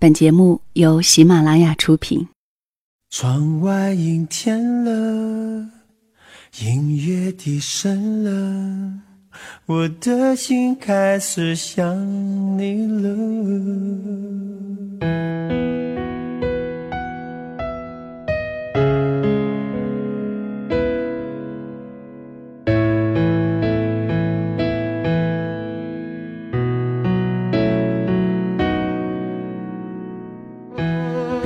本节目由喜马拉雅出品。窗外阴天了，音乐低声了，我的心开始想你了。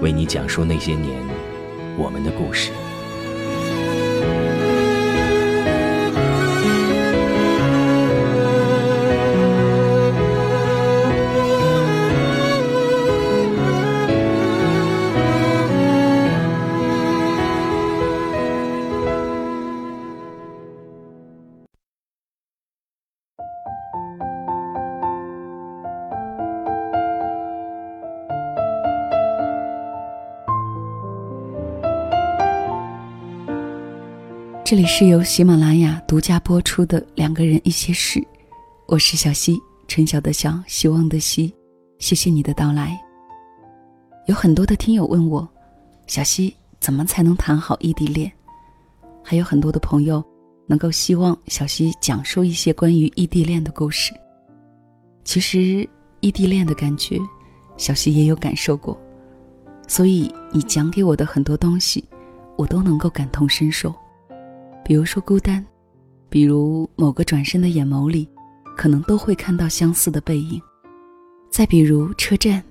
为你讲述那些年我们的故事。这里是由喜马拉雅独家播出的《两个人一些事》，我是小溪，春晓的晓，希望的希，谢谢你的到来。有很多的听友问我，小溪怎么才能谈好异地恋？还有很多的朋友能够希望小溪讲述一些关于异地恋的故事。其实异地恋的感觉，小溪也有感受过，所以你讲给我的很多东西，我都能够感同身受。比如说孤单，比如某个转身的眼眸里，可能都会看到相似的背影。再比如车站，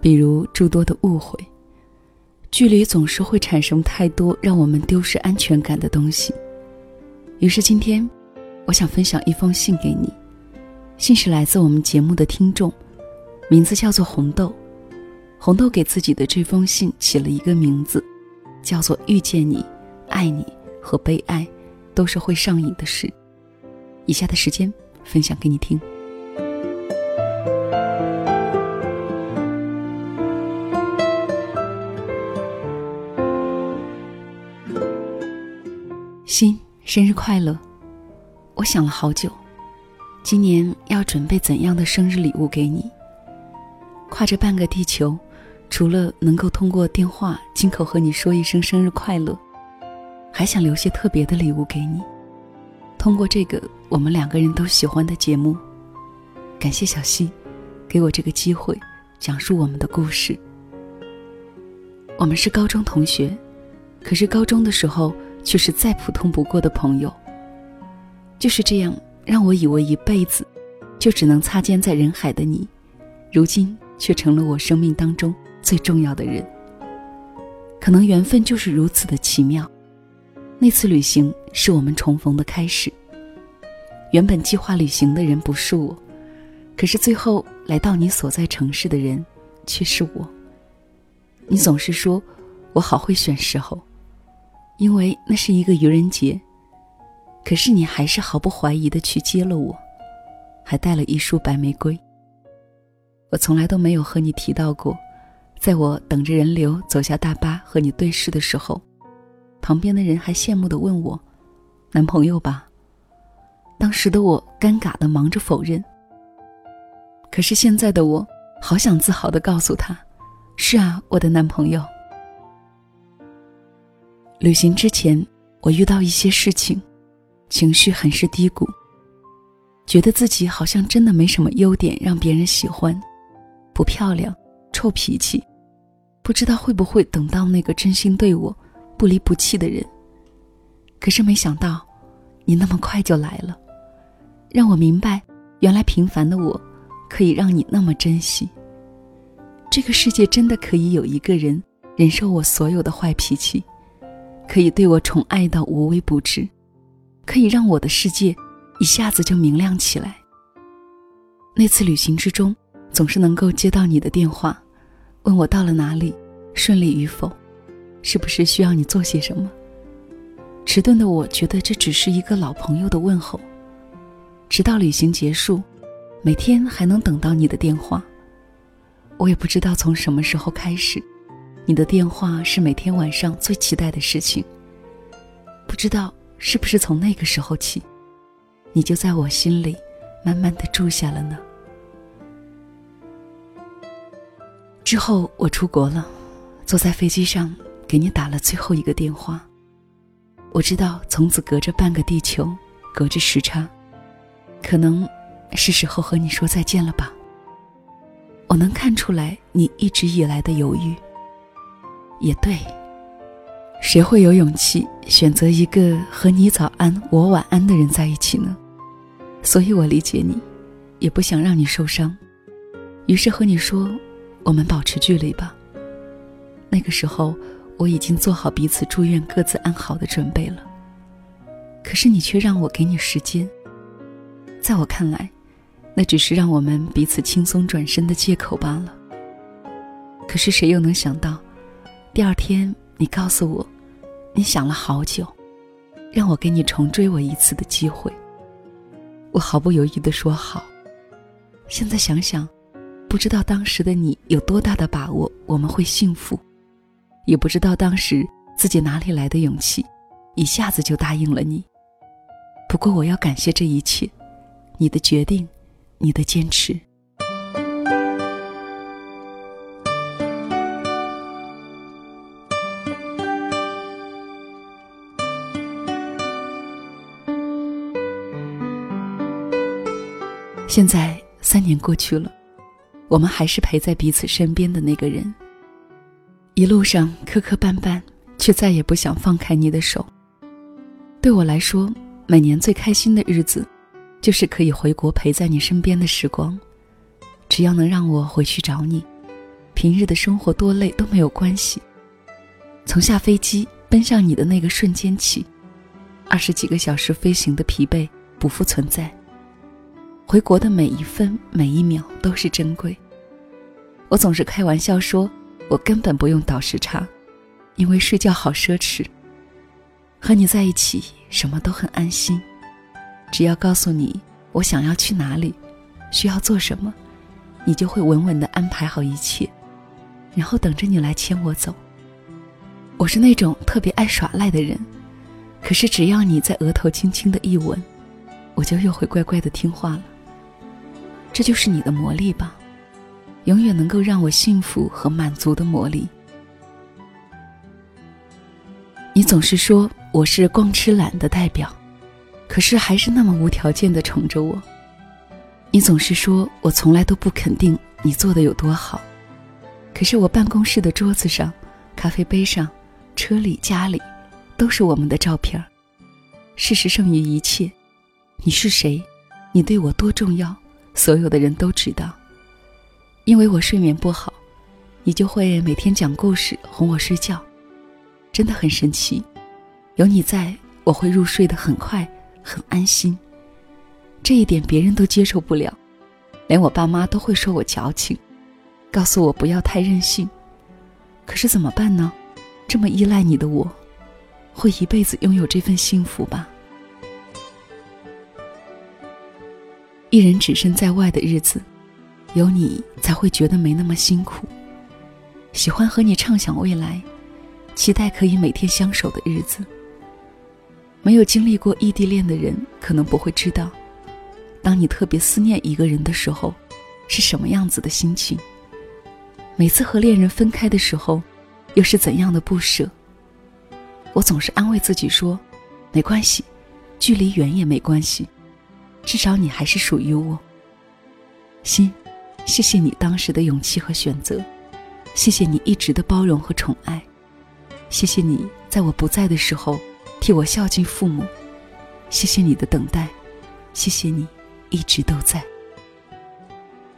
比如诸多的误会。距离总是会产生太多让我们丢失安全感的东西。于是今天，我想分享一封信给你。信是来自我们节目的听众，名字叫做红豆。红豆给自己的这封信起了一个名字，叫做“遇见你，爱你和被爱”。都是会上瘾的事。以下的时间分享给你听。心，生日快乐！我想了好久，今年要准备怎样的生日礼物给你？跨着半个地球，除了能够通过电话亲口和你说一声生日快乐。还想留些特别的礼物给你，通过这个我们两个人都喜欢的节目，感谢小溪，给我这个机会讲述我们的故事。我们是高中同学，可是高中的时候却是再普通不过的朋友。就是这样，让我以为一辈子就只能擦肩在人海的你，如今却成了我生命当中最重要的人。可能缘分就是如此的奇妙。那次旅行是我们重逢的开始。原本计划旅行的人不是我，可是最后来到你所在城市的人却是我。你总是说我好会选时候，因为那是一个愚人节。可是你还是毫不怀疑的去接了我，还带了一束白玫瑰。我从来都没有和你提到过，在我等着人流走下大巴和你对视的时候。旁边的人还羡慕的问我：“男朋友吧？”当时的我尴尬的忙着否认。可是现在的我，好想自豪的告诉他：“是啊，我的男朋友。”旅行之前，我遇到一些事情，情绪很是低谷，觉得自己好像真的没什么优点让别人喜欢，不漂亮，臭脾气，不知道会不会等到那个真心对我。不离不弃的人，可是没想到，你那么快就来了，让我明白，原来平凡的我，可以让你那么珍惜。这个世界真的可以有一个人忍受我所有的坏脾气，可以对我宠爱到无微不至，可以让我的世界一下子就明亮起来。那次旅行之中，总是能够接到你的电话，问我到了哪里，顺利与否，是不是需要你做些什么？迟钝的我觉得这只是一个老朋友的问候。直到旅行结束，每天还能等到你的电话。我也不知道从什么时候开始，你的电话是每天晚上最期待的事情。不知道是不是从那个时候起，你就在我心里慢慢的住下了呢？之后我出国了，坐在飞机上给你打了最后一个电话。我知道从此隔着半个地球，隔着时差，可能是时候和你说再见了吧。我能看出来你一直以来的犹豫。也对，谁会有勇气选择一个和你早安我晚安的人在一起呢？所以我理解你，也不想让你受伤，于是和你说，我们保持距离吧。那个时候，我已经做好彼此祝愿各自安好的准备了。可是你却让我给你时间，在我看来。那只是让我们彼此轻松转身的借口罢了。可是谁又能想到，第二天你告诉我，你想了好久，让我给你重追我一次的机会。我毫不犹豫的说好。现在想想，不知道当时的你有多大的把握我们会幸福，也不知道当时自己哪里来的勇气，一下子就答应了你。不过我要感谢这一切，你的决定。你的坚持。现在三年过去了，我们还是陪在彼此身边的那个人。一路上磕磕绊绊，却再也不想放开你的手。对我来说，每年最开心的日子。就是可以回国陪在你身边的时光，只要能让我回去找你，平日的生活多累都没有关系。从下飞机奔向你的那个瞬间起，二十几个小时飞行的疲惫不复存在。回国的每一分每一秒都是珍贵。我总是开玩笑说，我根本不用倒时差，因为睡觉好奢侈。和你在一起，什么都很安心。只要告诉你我想要去哪里，需要做什么，你就会稳稳的安排好一切，然后等着你来牵我走。我是那种特别爱耍赖的人，可是只要你在额头轻轻的一吻，我就又会乖乖的听话了。这就是你的魔力吧，永远能够让我幸福和满足的魔力。你总是说我是光吃懒的代表。可是还是那么无条件的宠着我。你总是说我从来都不肯定你做的有多好，可是我办公室的桌子上、咖啡杯上、车里、家里，都是我们的照片事实胜于一切。你是谁？你对我多重要？所有的人都知道。因为我睡眠不好，你就会每天讲故事哄我睡觉，真的很神奇。有你在，我会入睡的很快。很安心，这一点别人都接受不了，连我爸妈都会说我矫情，告诉我不要太任性。可是怎么办呢？这么依赖你的我，会一辈子拥有这份幸福吧？一人只身在外的日子，有你才会觉得没那么辛苦。喜欢和你畅想未来，期待可以每天相守的日子。没有经历过异地恋的人，可能不会知道，当你特别思念一个人的时候，是什么样子的心情。每次和恋人分开的时候，又是怎样的不舍。我总是安慰自己说，没关系，距离远也没关系，至少你还是属于我。心，谢谢你当时的勇气和选择，谢谢你一直的包容和宠爱，谢谢你在我不在的时候。替我孝敬父母，谢谢你的等待，谢谢你一直都在。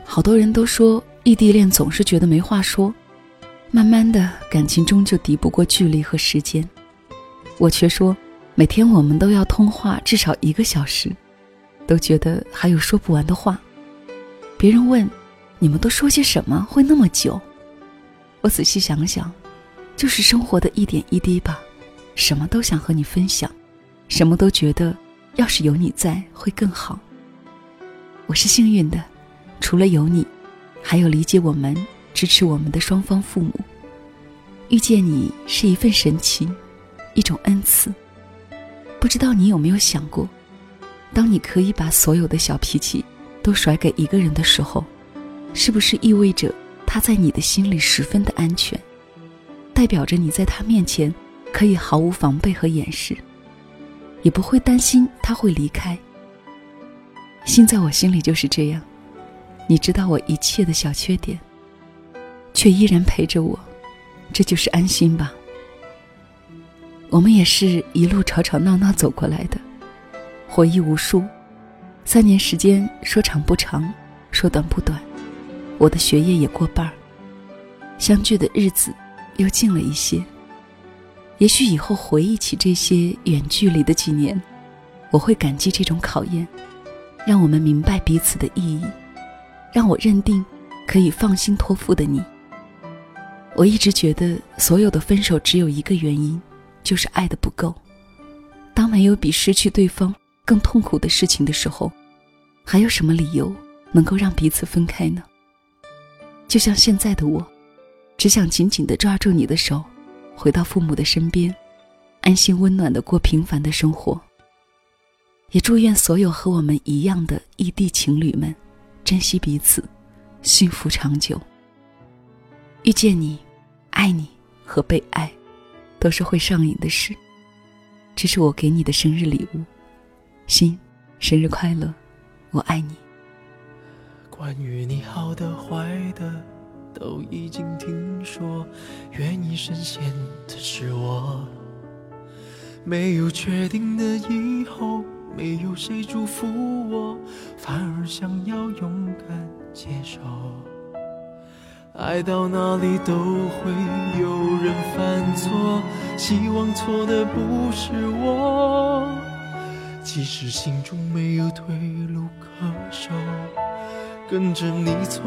好多人都说异地恋总是觉得没话说，慢慢的感情终究敌不过距离和时间。我却说，每天我们都要通话至少一个小时，都觉得还有说不完的话。别人问，你们都说些什么会那么久？我仔细想想，就是生活的一点一滴吧，什么都想和你分享，什么都觉得要是有你在会更好。我是幸运的，除了有你，还有理解我们、支持我们的双方父母。遇见你是一份神奇，一种恩赐。不知道你有没有想过，当你可以把所有的小脾气都甩给一个人的时候，是不是意味着他在你的心里十分的安全，代表着你在他面前可以毫无防备和掩饰，也不会担心他会离开。心在我心里就是这样，你知道我一切的小缺点，却依然陪着我，这就是安心吧。我们也是一路吵吵闹闹走过来的，回忆无数，三年时间说长不长，说短不短，我的学业也过半儿，相聚的日子又近了一些。也许以后回忆起这些远距离的几年，我会感激这种考验。让我们明白彼此的意义，让我认定可以放心托付的你。我一直觉得，所有的分手只有一个原因，就是爱的不够。当没有比失去对方更痛苦的事情的时候，还有什么理由能够让彼此分开呢？就像现在的我，只想紧紧地抓住你的手，回到父母的身边，安心温暖地过平凡的生活。也祝愿所有和我们一样的异地情侣们，珍惜彼此，幸福长久。遇见你，爱你和被爱，都是会上瘾的事。这是我给你的生日礼物，心，生日快乐，我爱你。关于你好的坏的，都已经听说，愿意深陷的是我，没有确定的以后。没有谁祝福我，反而想要勇敢接受。爱到哪里都会有人犯错，希望错的不是我。即使心中没有退路可守。跟着你错，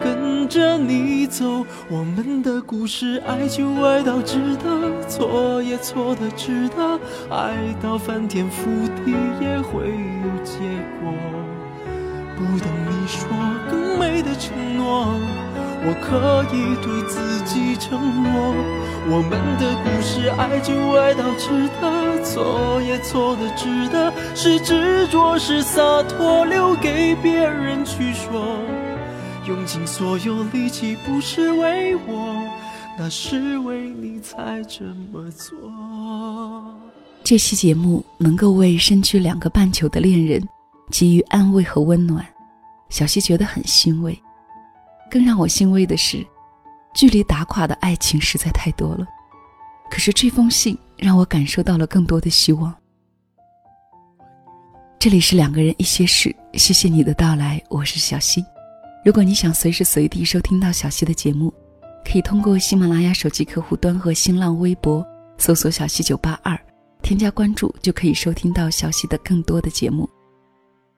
跟着你走，我们的故事，爱就爱到值得，错也错的值得，爱到翻天覆地也会有结果。不等你说更美的承诺，我可以对自己承诺，我们的故事，爱就爱到值得，错也错的值得，是执着是洒脱，留给别人去说。用尽所有力气，不是为我，那是为你才这么做。这期节目能够为身居两个半球的恋人。给予安慰和温暖，小溪觉得很欣慰。更让我欣慰的是，距离打垮的爱情实在太多了。可是这封信让我感受到了更多的希望。这里是两个人一些事，谢谢你的到来，我是小溪。如果你想随时随地收听到小溪的节目，可以通过喜马拉雅手机客户端和新浪微博搜索“小溪九八二”，添加关注就可以收听到小溪的更多的节目。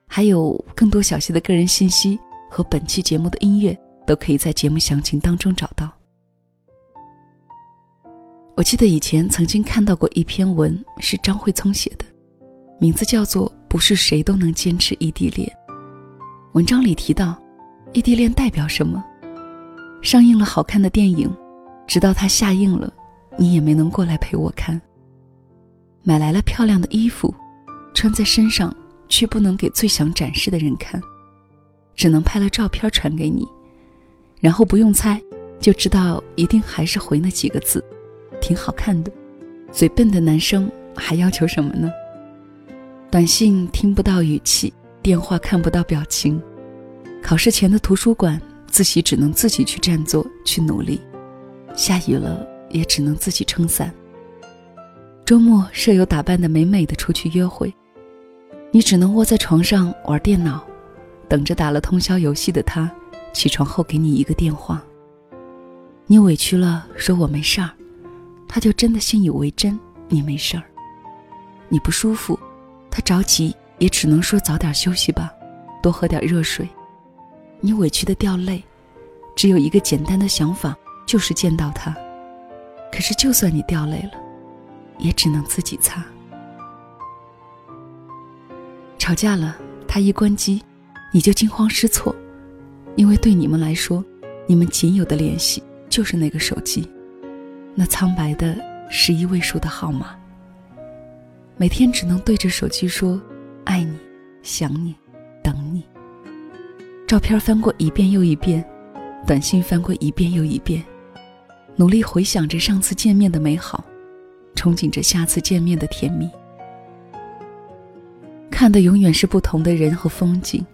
还有更多小溪的个人信息和本期节目的音乐，都可以在节目详情当中找到。我记得以前曾经看到过一篇文，是张慧聪写的，名字叫做《不是谁都能坚持异地恋》。文章里提到，异地恋代表什么？上映了好看的电影，直到它下映了，你也没能过来陪我看。买来了漂亮的衣服，穿在身上。却不能给最想展示的人看，只能拍了照片传给你，然后不用猜就知道一定还是回那几个字，挺好看的。嘴笨的男生还要求什么呢？短信听不到语气，电话看不到表情，考试前的图书馆自习只能自己去占座去努力，下雨了也只能自己撑伞。周末舍友打扮的美美的出去约会。你只能窝在床上玩电脑，等着打了通宵游戏的他起床后给你一个电话。你委屈了，说我没事儿，他就真的信以为真，你没事儿。你不舒服，他着急也只能说早点休息吧，多喝点热水。你委屈的掉泪，只有一个简单的想法，就是见到他。可是就算你掉泪了，也只能自己擦。吵架了，他一关机，你就惊慌失措，因为对你们来说，你们仅有的联系就是那个手机，那苍白的十一位数的号码。每天只能对着手机说“爱你，想你，等你”。照片翻过一遍又一遍，短信翻过一遍又一遍，努力回想着上次见面的美好，憧憬着下次见面的甜蜜。看的永远是不同的人和风景。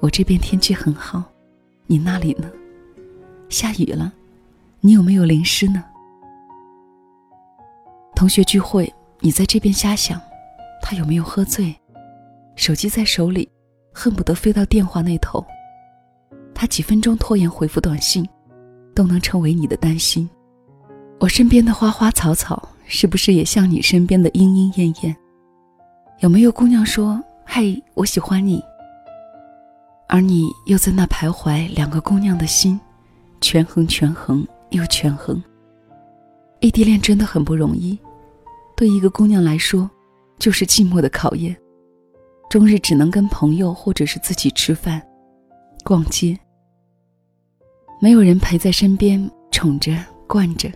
我这边天气很好，你那里呢？下雨了，你有没有淋湿呢？同学聚会，你在这边瞎想，他有没有喝醉？手机在手里。恨不得飞到电话那头。他几分钟拖延回复短信，都能成为你的担心。我身边的花花草草，是不是也像你身边的莺莺燕燕？有没有姑娘说：“嘿，我喜欢你。”而你又在那徘徊，两个姑娘的心，权衡权衡又权衡。异地恋真的很不容易，对一个姑娘来说，就是寂寞的考验。终日只能跟朋友或者是自己吃饭、逛街，没有人陪在身边宠着、惯着，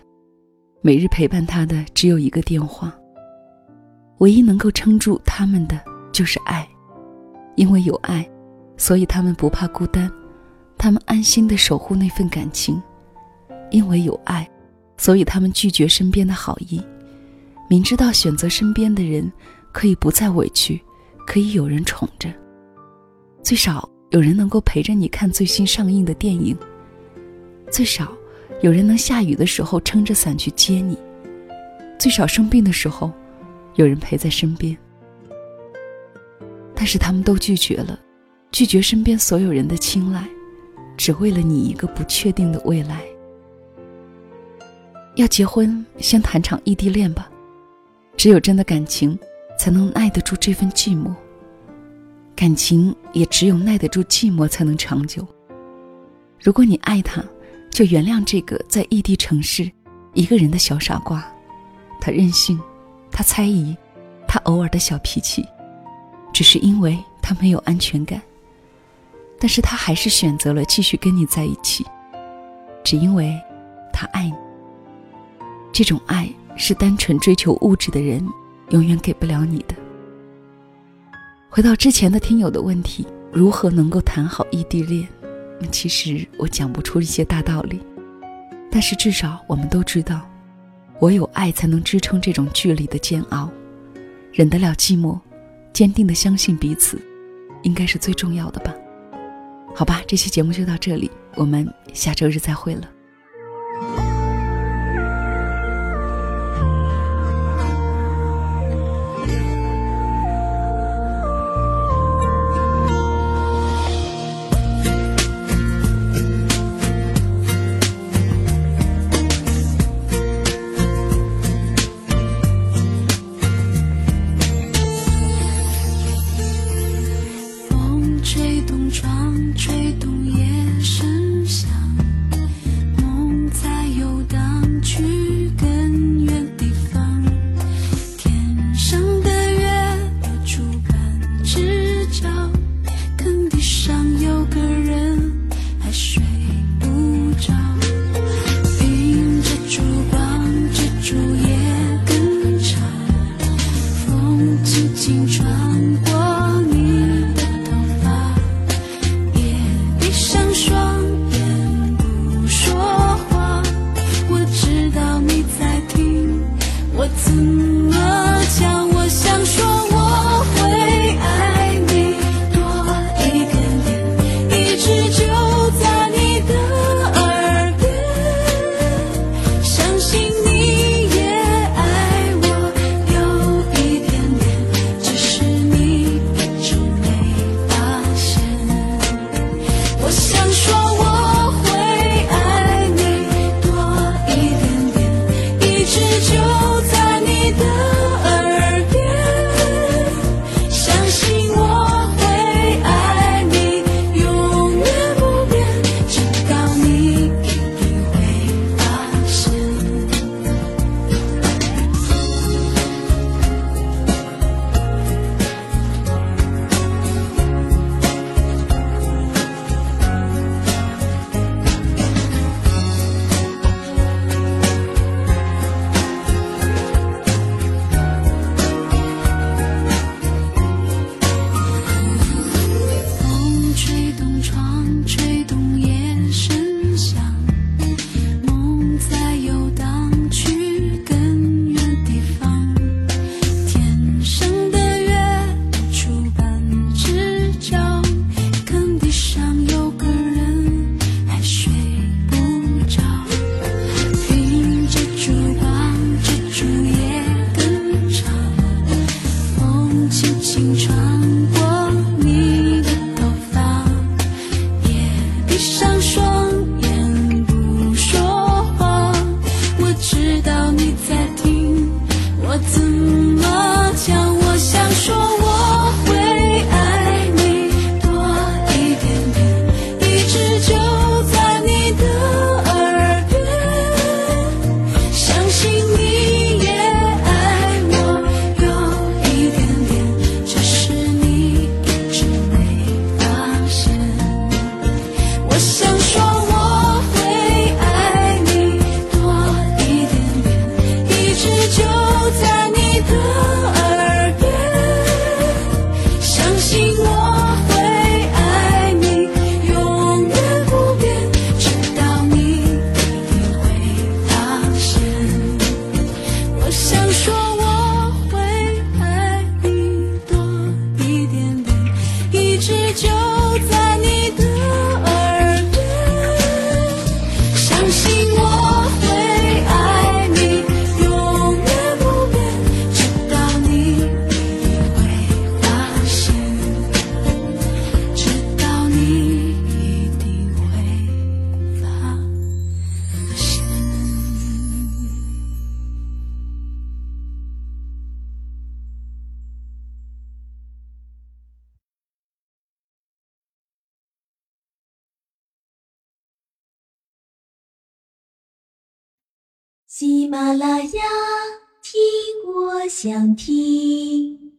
每日陪伴她的只有一个电话。唯一能够撑住他们的就是爱，因为有爱，所以他们不怕孤单，他们安心的守护那份感情；因为有爱，所以他们拒绝身边的好意，明知道选择身边的人可以不再委屈。可以有人宠着，最少有人能够陪着你看最新上映的电影。最少，有人能下雨的时候撑着伞去接你。最少生病的时候，有人陪在身边。但是他们都拒绝了，拒绝身边所有人的青睐，只为了你一个不确定的未来。要结婚，先谈场异地恋吧。只有真的感情。才能耐得住这份寂寞。感情也只有耐得住寂寞，才能长久。如果你爱他，就原谅这个在异地城市一个人的小傻瓜。他任性，他猜疑，他偶尔的小脾气，只是因为他没有安全感。但是他还是选择了继续跟你在一起，只因为，他爱你。这种爱是单纯追求物质的人。永远给不了你的。回到之前的听友的问题，如何能够谈好异地恋？其实我讲不出一些大道理，但是至少我们都知道，我有爱才能支撑这种距离的煎熬，忍得了寂寞，坚定的相信彼此，应该是最重要的吧。好吧，这期节目就到这里，我们下周日再会了。马拉雅，听我想听。